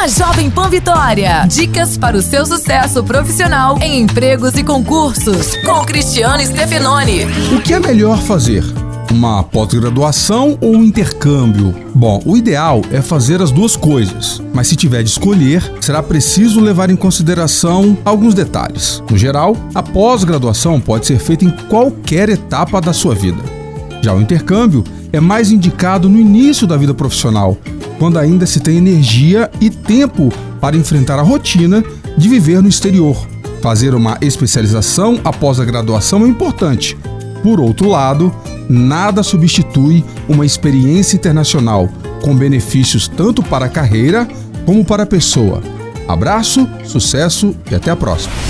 na Jovem Pan Vitória. Dicas para o seu sucesso profissional em empregos e concursos, com Cristiano Stefanoni. O que é melhor fazer? Uma pós-graduação ou um intercâmbio? Bom, o ideal é fazer as duas coisas, mas se tiver de escolher, será preciso levar em consideração alguns detalhes. No geral, a pós-graduação pode ser feita em qualquer etapa da sua vida. Já o intercâmbio é mais indicado no início da vida profissional, quando ainda se tem energia e tempo para enfrentar a rotina de viver no exterior. Fazer uma especialização após a graduação é importante. Por outro lado, nada substitui uma experiência internacional com benefícios tanto para a carreira como para a pessoa. Abraço, sucesso e até a próxima.